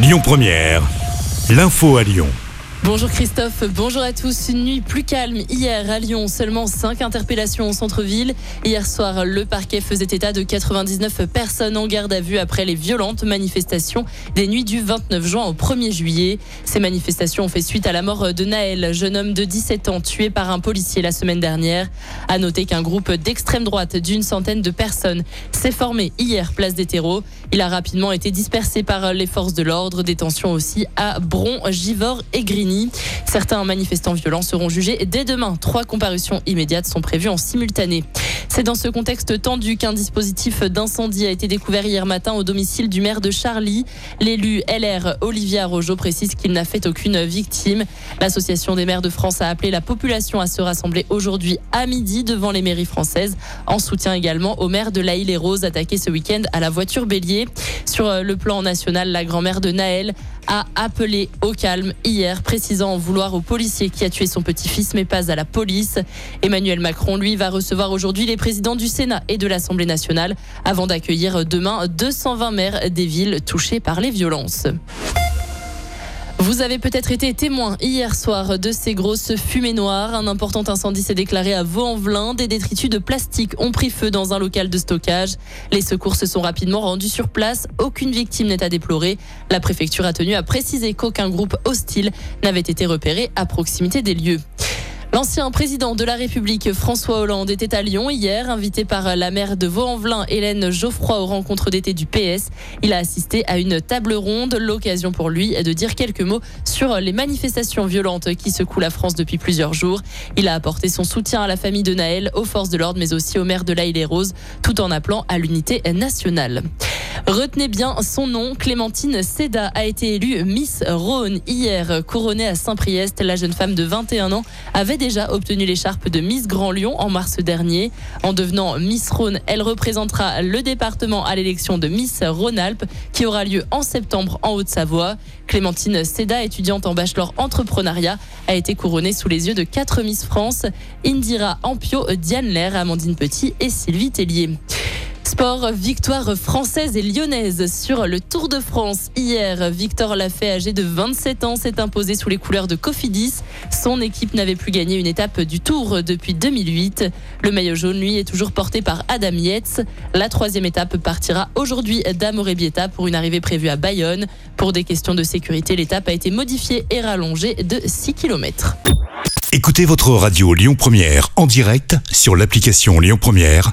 Lyon Première, l'info à Lyon. Bonjour Christophe, bonjour à tous. Une nuit plus calme hier à Lyon, seulement 5 interpellations au centre-ville. Hier soir, le parquet faisait état de 99 personnes en garde à vue après les violentes manifestations des nuits du 29 juin au 1er juillet. Ces manifestations ont fait suite à la mort de Naël, jeune homme de 17 ans tué par un policier la semaine dernière. À noter qu'un groupe d'extrême droite d'une centaine de personnes s'est formé hier place des terreaux. Il a rapidement été dispersé par les forces de l'ordre. Détention aussi à Bron, Givors et Grigny. Certains manifestants violents seront jugés dès demain. Trois comparutions immédiates sont prévues en simultané. C'est dans ce contexte tendu qu'un dispositif d'incendie a été découvert hier matin au domicile du maire de Charlie. L'élu LR Olivia Rojo précise qu'il n'a fait aucune victime. L'association des maires de France a appelé la population à se rassembler aujourd'hui à midi devant les mairies françaises, en soutien également au maire de La Île et Rose attaqué ce week-end à la voiture bélier. Sur le plan national, la grand-mère de Naël a appelé au calme hier, précisant vouloir au policier qui a tué son petit-fils, mais pas à la police. Emmanuel Macron, lui, va recevoir aujourd'hui les présidents du Sénat et de l'Assemblée nationale avant d'accueillir demain 220 maires des villes touchées par les violences. Vous avez peut-être été témoin hier soir de ces grosses fumées noires. Un important incendie s'est déclaré à Vaux-en-Velin. Des détritus de plastique ont pris feu dans un local de stockage. Les secours se sont rapidement rendus sur place. Aucune victime n'est à déplorer. La préfecture a tenu à préciser qu'aucun groupe hostile n'avait été repéré à proximité des lieux. L'ancien président de la République, François Hollande, était à Lyon hier, invité par la maire de Vaux-en-Velin, Hélène Geoffroy, aux rencontres d'été du PS. Il a assisté à une table ronde, l'occasion pour lui de dire quelques mots sur les manifestations violentes qui secouent la France depuis plusieurs jours. Il a apporté son soutien à la famille de Naël, aux forces de l'ordre, mais aussi au maire de l'Aïle et Rose, tout en appelant à l'unité nationale. Retenez bien son nom, Clémentine Seda a été élue Miss Rhône hier, couronnée à Saint-Priest. La jeune femme de 21 ans avait déjà obtenu l'écharpe de Miss Grand Lyon en mars dernier. En devenant Miss Rhône, elle représentera le département à l'élection de Miss Rhône-Alpes qui aura lieu en septembre en Haute-Savoie. Clémentine Seda, étudiante en bachelor entrepreneuriat, a été couronnée sous les yeux de quatre Miss France, Indira Ampio, Diane Lair, Amandine Petit et Sylvie Tellier. Sport, victoire française et lyonnaise sur le Tour de France. Hier, Victor Lafay, âgé de 27 ans, s'est imposé sous les couleurs de Cofidis. Son équipe n'avait plus gagné une étape du Tour depuis 2008. Le maillot jaune, lui, est toujours porté par Adam Yates. La troisième étape partira aujourd'hui d'Amorebieta pour une arrivée prévue à Bayonne. Pour des questions de sécurité, l'étape a été modifiée et rallongée de 6 km. Écoutez votre radio Lyon Première en direct sur l'application Lyon Première,